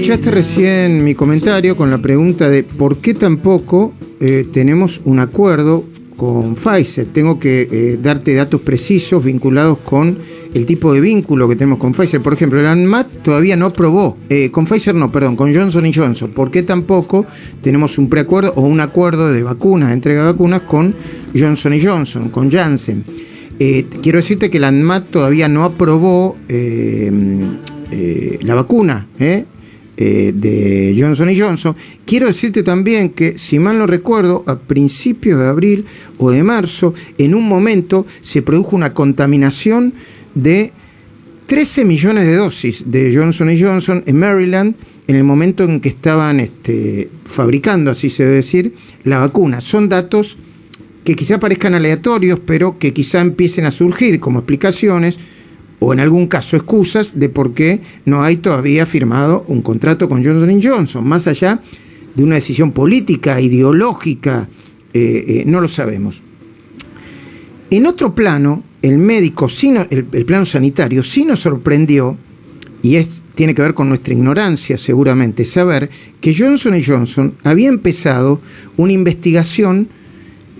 escuchaste recién mi comentario con la pregunta de por qué tampoco eh, tenemos un acuerdo con Pfizer. Tengo que eh, darte datos precisos vinculados con el tipo de vínculo que tenemos con Pfizer. Por ejemplo, el ANMAT todavía no aprobó, eh, con Pfizer no, perdón, con Johnson Johnson. ¿Por qué tampoco tenemos un preacuerdo o un acuerdo de vacunas, de entrega de vacunas con Johnson Johnson, con Janssen? Quiero decirte que el ANMAT todavía no aprobó la vacuna, de Johnson Johnson. Quiero decirte también que, si mal no recuerdo, a principios de abril o de marzo, en un momento se produjo una contaminación de 13 millones de dosis de Johnson Johnson en Maryland en el momento en que estaban este, fabricando, así se debe decir, la vacuna. Son datos que quizá parezcan aleatorios, pero que quizá empiecen a surgir como explicaciones o en algún caso excusas de por qué no hay todavía firmado un contrato con Johnson Johnson, más allá de una decisión política, ideológica, eh, eh, no lo sabemos. En otro plano, el médico, el, plano sanitario, sí nos sorprendió, y tiene que ver con nuestra ignorancia seguramente, saber que Johnson Johnson había empezado una investigación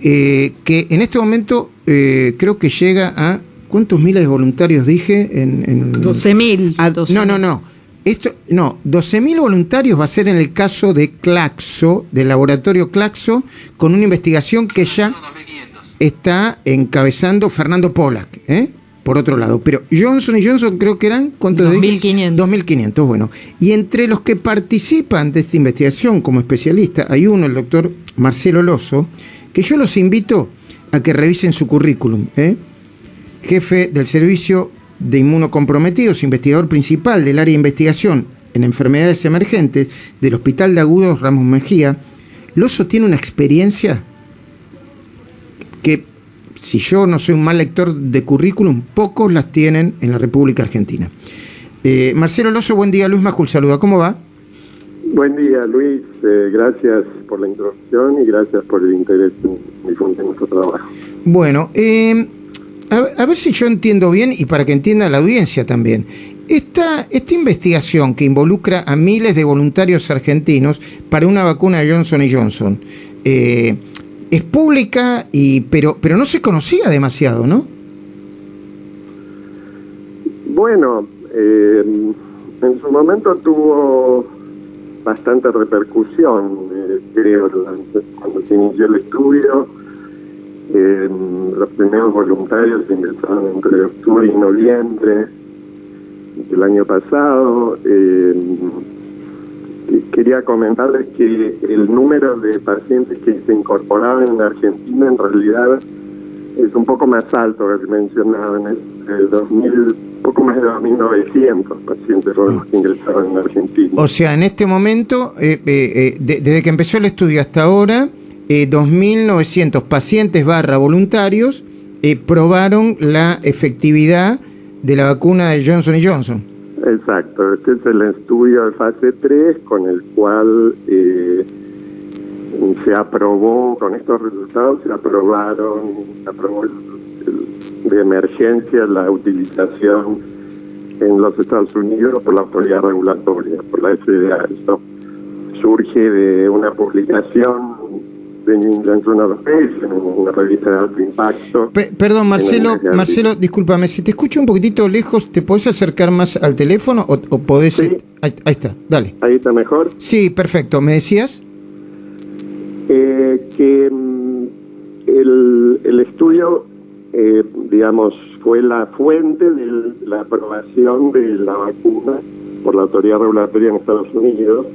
eh, que en este momento creo que llega a ¿Cuántos miles de voluntarios dije? En, en 12.000. no, no, no. Esto, no, 12.000 voluntarios va a ser en el caso de Claxo, del laboratorio Claxo, con una investigación que ya está encabezando Fernando Pollack, ¿eh? por otro lado. Pero Johnson y Johnson creo que eran, ¿cuántos 2.500. 2.500, bueno. Y entre los que participan de esta investigación como especialista, hay uno, el doctor Marcelo Loso, que yo los invito a que revisen su currículum. ¿eh? Jefe del Servicio de Inmunocomprometidos, investigador principal del área de investigación en enfermedades emergentes del Hospital de Agudos Ramos Mejía, Loso tiene una experiencia que, si yo no soy un mal lector de currículum, pocos las tienen en la República Argentina. Eh, Marcelo Loso, buen día. Luis Majul, saluda. ¿Cómo va? Buen día, Luis. Eh, gracias por la introducción y gracias por el interés en difundir nuestro trabajo. Bueno, eh, a, ver si yo entiendo bien y para que entienda la audiencia también. Esta, esta investigación que involucra a miles de voluntarios argentinos para una vacuna Johnson Johnson eh, es pública, y, pero, pero no se conocía demasiado, ¿no? Bueno, eh, en su momento tuvo bastante repercusión, eh, creo, cuando se inició el estudio los primeros voluntarios ingresaron entre octubre y noviembre del año pasado. Eh, quería comentarles que el número de pacientes que se incorporaban en Argentina en realidad es un poco más alto que mencionaban, es 2000, poco más de 2.900 pacientes que ingresaron en Argentina. O sea, en este momento, eh, eh, desde que empezó el estudio hasta ahora, 2.900 eh, pacientes barra voluntarios eh, probaron la efectividad de la vacuna de Johnson Johnson. Exacto, este es el estudio de fase 3 con el cual eh, se aprobó, con estos resultados se aprobaron, se aprobó de emergencia la utilización en los Estados Unidos por la autoridad regulatoria, por la FDA. Esto surge de una publicación una revista de alto impacto. perdón, Marcelo, Marcelo, discúlpame, si te escucho un poquitito lejos, ¿te podés acercar más al teléfono o, o podés...? Ahí, está, dale. ¿Ahí está mejor? Sí, perfecto. ¿Me decías? Eh, que mm, el, el estudio, eh, digamos, fue la fuente de la aprobación de la vacuna por la autoridad regulatoria en Estados Unidos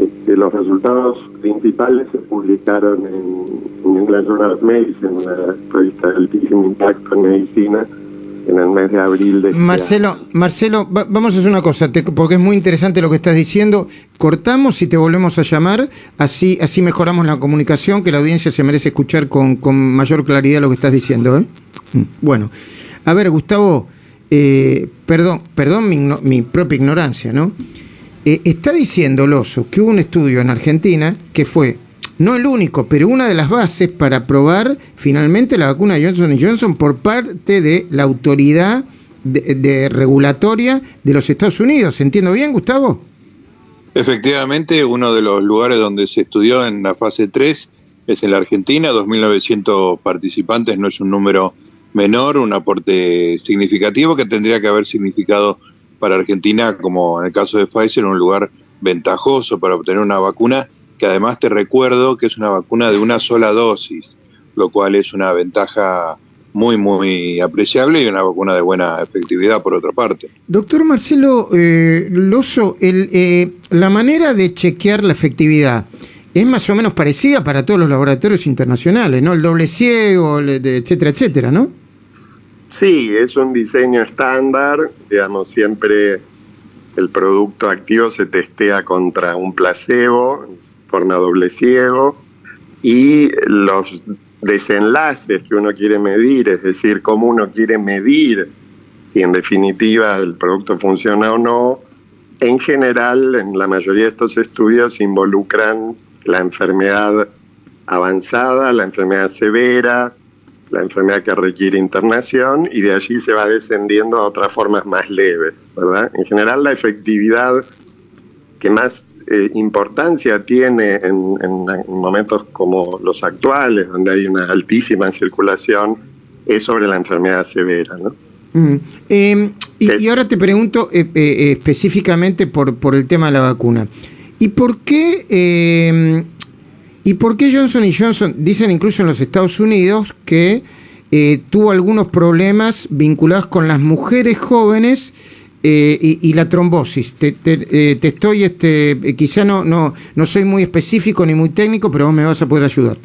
este, los resultados principales se publicaron en, en England Journal of Medicine, una revista de altísimo impacto en medicina, en el mes de abril de este Marcelo, Marcelo, vamos a hacer una cosa, porque es muy interesante lo que estás diciendo. Cortamos y te volvemos a llamar, así, así mejoramos la comunicación, que la audiencia se merece escuchar con, con mayor claridad lo que estás diciendo. ¿eh? Mm, bueno, a ver, Gustavo, eh, perdón, perdón mi, mi propia ignorancia, ¿no? Eh, está diciendo Loso que hubo un estudio en Argentina que fue, no el único, pero una de las bases para probar finalmente la vacuna Johnson Johnson por parte de la autoridad de, regulatoria de los Estados Unidos. ¿Entiendo bien, Gustavo? Efectivamente, uno de los lugares donde se estudió en la fase 3 es en la Argentina, 2.900 participantes, no es un número menor, un aporte significativo que tendría que haber significado para Argentina, como en el caso de Pfizer, un lugar ventajoso para obtener una vacuna, que además te recuerdo que es una vacuna de una sola dosis, lo cual es una ventaja muy, muy apreciable y una vacuna de buena efectividad por otra parte. Doctor Marcelo eh, Loso, el, eh, la manera de chequear la efectividad es más o menos parecida para todos los laboratorios internacionales, ¿no? El doble ciego, etcétera, etcétera, ¿no? Sí, es un diseño estándar, digamos, siempre el producto activo se testea contra un placebo, forma doble ciego, y los desenlaces que uno quiere medir, es decir, cómo uno quiere medir si en definitiva el producto funciona o no, en general, en la mayoría de estos estudios involucran la enfermedad avanzada, la enfermedad severa, la enfermedad que requiere internación y de allí se va descendiendo a otras formas más leves, ¿verdad? En general la efectividad que más eh, importancia tiene en, momentos como los actuales, donde hay una altísima circulación, es sobre la enfermedad severa, ¿no? Mm. Em, y, ahora te pregunto eh, eh, específicamente por, por el tema de la vacuna. ¿Y por qué... ¿Y por qué Johnson Johnson, dicen incluso en los Estados Unidos, que eh, tuvo algunos problemas vinculados con las mujeres jóvenes eh, y, la trombosis? Te, eh, estoy, este, quizá no, no, no soy muy específico ni muy técnico, pero vos me vas a poder ayudar.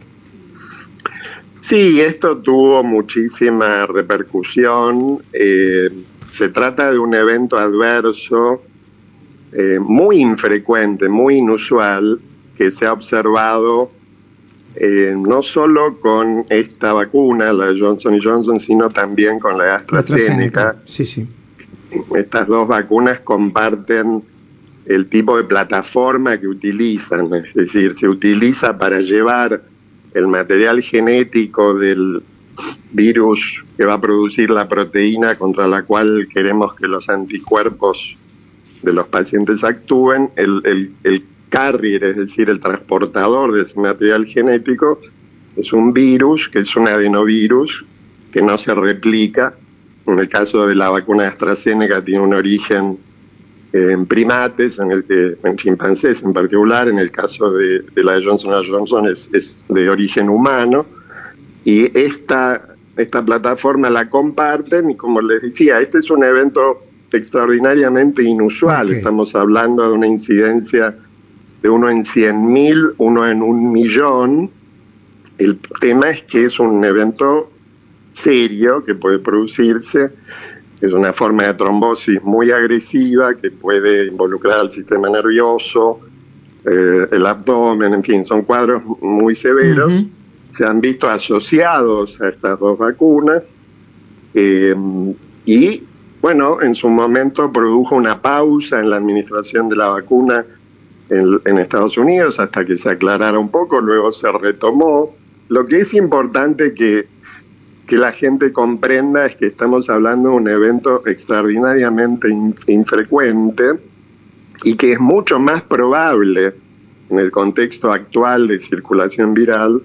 Sí, esto tuvo muchísima repercusión. se trata de un evento adverso muy infrecuente, muy inusual, que se ha observado eh, no solo con esta vacuna, la Johnson Johnson, sino también con la AstraZeneca. Sí, sí. Estas dos vacunas comparten el tipo de plataforma que utilizan, es decir, se utiliza para llevar el material genético del virus que va a producir la proteína contra la cual queremos que los anticuerpos de los pacientes actúen, el, el, el carrier, es decir, el transportador de ese material genético, es un virus, que es un adenovirus, que no se replica. En el caso de la vacuna de AstraZeneca tiene un origen eh, en primates, en, el que, en chimpancés en particular, en el caso de, la de Johnson Johnson es, es, de origen humano, y esta, esta plataforma la comparten, y como les decía, este es un evento extraordinariamente inusual, estamos hablando de una incidencia de uno en 100.000, uno en un millón. El tema es que es un evento serio que puede producirse, es una forma de trombosis muy agresiva que puede involucrar al sistema nervioso, eh, el abdomen, en fin, son cuadros muy severos. Se han visto asociados a estas dos vacunas eh, y, bueno, en su momento produjo una pausa en la administración de la vacuna en, Estados Unidos hasta que se aclarara un poco, luego se retomó. Lo que es importante que, que la gente comprenda es que estamos hablando de un evento extraordinariamente infrecuente y que es mucho más probable en el contexto actual de circulación viral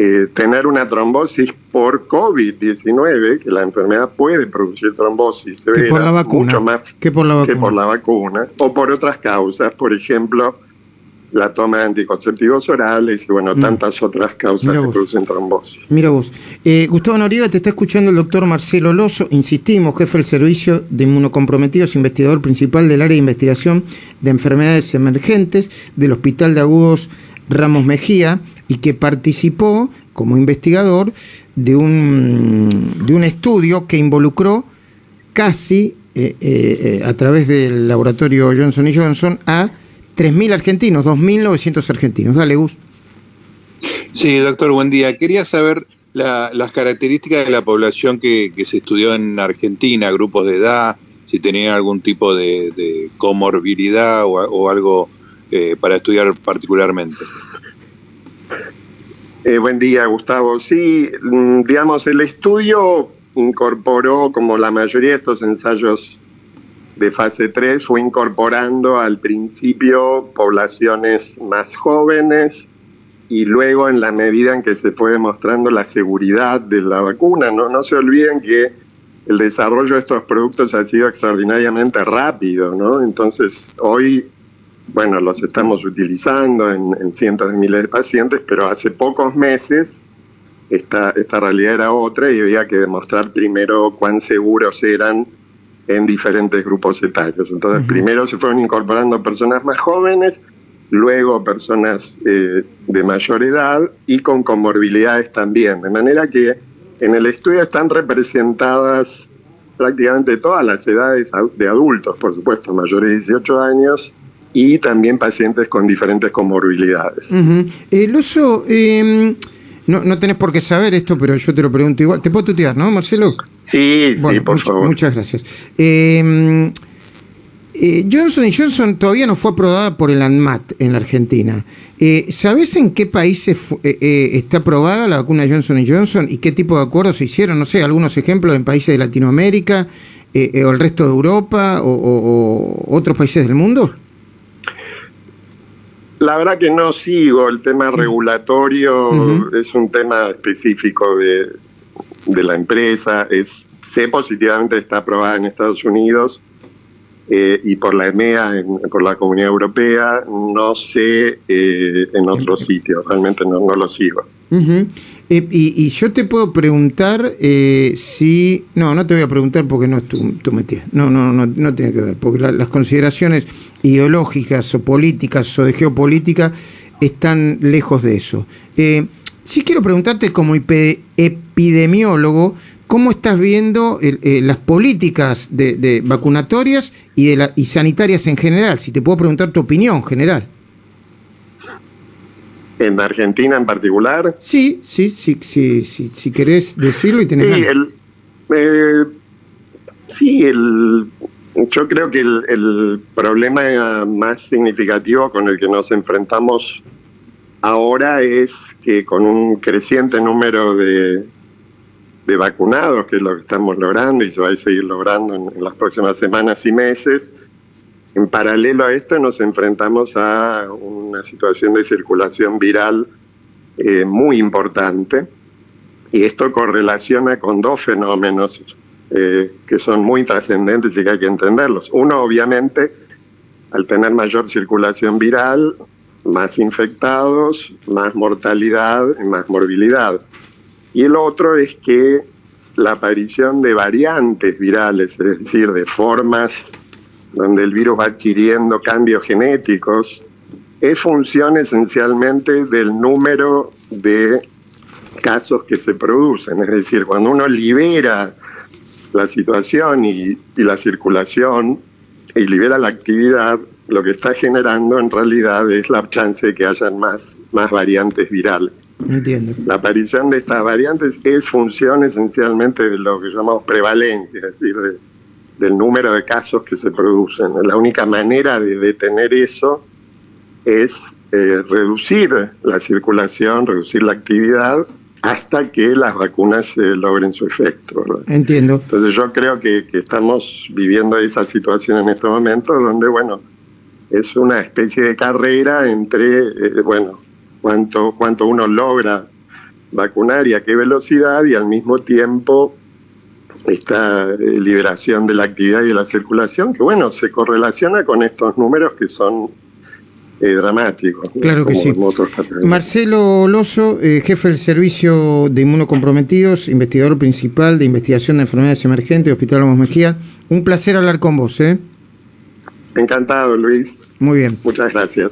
eh, tener una trombosis por COVID-19, que la enfermedad puede producir trombosis severa, por la vacuna, mucho más que por la vacuna. que por la vacuna, o por otras causas, por ejemplo, la toma de anticonceptivos orales y bueno, mm. tantas otras causas que producen trombosis. Mira vos. Eh, Gustavo Noriega, te está escuchando el doctor Marcelo Loso, insistimos, jefe del Servicio de Inmunocomprometidos, investigador principal del área de investigación de enfermedades emergentes del Hospital de Agudos Ramos Mejía y que participó como investigador de un, de un estudio que involucró casi eh, eh, a través del laboratorio Johnson Johnson a 3.000 argentinos, 2.900 argentinos. Dale, Gus. Sí, doctor, buen día. Quería saber las características de la población que, se estudió en Argentina, grupos de edad, si tenían algún tipo de, comorbilidad o, algo eh, para estudiar particularmente. Eh, buen día, Gustavo. Sí, mm, digamos, el estudio incorporó, como la mayoría de estos ensayos de fase 3 fue incorporando al principio poblaciones más jóvenes y luego en la medida en que se fue demostrando la seguridad de la vacuna. No, no se olviden que el desarrollo de estos productos ha sido extraordinariamente rápido, ¿no? Entonces hoy, bueno, los estamos utilizando en, en cientos de miles de pacientes, pero hace pocos meses esta, esta realidad era otra y había que demostrar primero cuán seguros eran en diferentes grupos etarios. Entonces, primero se fueron incorporando personas más jóvenes, luego personas eh, de mayor edad y con comorbilidades también. De manera que en el estudio están representadas prácticamente todas las edades de adultos, por supuesto, mayores de 18 años y también pacientes con diferentes comorbilidades. El uso... Em, no, no tenés por qué saber esto, pero yo te lo pregunto igual. ¿Te puedo tutear, no, Marcelo? Sí, sí, por favor. Muchas gracias. Em, eh, Johnson Johnson todavía no fue aprobada por el ANMAT en la Argentina. Eh, ¿Sabés en qué países eh, está aprobada la vacuna Johnson Johnson y qué tipo de acuerdos se hicieron? No sé, algunos ejemplos en países de Latinoamérica o el resto de Europa o otros países del mundo. La verdad que no sigo el tema regulatorio, es un tema específico de, la empresa, es sé positivamente está aprobada en Estados Unidos eh, y por la EMEA, por la Comunidad Europea, no sé eh, en otros sitios, realmente no, no lo sigo. Eh, y, yo te puedo preguntar eh, si... No, no te voy a preguntar porque no es tu, tu No, no, no, no tiene que ver. Porque las consideraciones ideológicas o políticas o de geopolítica están lejos de eso. Eh, sí quiero preguntarte como epidemiólogo, ¿cómo estás viendo las políticas de, vacunatorias y, de la, y sanitarias en general? Si te puedo preguntar tu opinión general. ¿En Argentina en particular? Sí, sí, sí, sí, sí si querés decirlo y tenés sí, el, eh, sí, el, yo creo que el, problema más significativo con el que nos enfrentamos ahora es que con un creciente número de, de vacunados, que es lo que estamos logrando y se va a seguir logrando en las próximas semanas y meses, en paralelo a esto nos enfrentamos a una situación de circulación viral eh, muy importante y esto correlaciona con dos fenómenos eh, que son muy trascendentes y que hay que entenderlos. Uno, obviamente, al tener mayor circulación viral, más infectados, más mortalidad más morbilidad. Y el otro es que la aparición de variantes virales, es decir, de formas donde el virus va adquiriendo cambios genéticos, es función esencialmente del número de casos que se producen. Es decir, cuando uno libera la situación y, la circulación y libera la actividad, lo que está generando en realidad es la chance de que hayan más, más variantes virales. Entiendo. La aparición de estas variantes es función esencialmente de lo que llamamos prevalencia, es decir, de, del número de casos que se producen. La única manera de detener eso es eh, reducir la circulación, reducir la actividad hasta que las vacunas eh, logren su efecto. Entiendo. Entonces yo creo que, estamos viviendo esa situación en este momento donde, bueno, es una especie de carrera entre, eh, bueno, cuánto, cuánto uno logra vacunar y a qué velocidad y al mismo tiempo esta eh, liberación de la actividad y de la circulación, que bueno, se correlaciona con estos números que son eh, dramáticos. Claro que sí. Marcelo Loso, eh, jefe del Servicio de Inmunocomprometidos, investigador principal de investigación de enfermedades emergentes Hospital Ramos Mejía. Un placer hablar con vos. ¿eh? Encantado, Luis. Muy bien. Muchas gracias.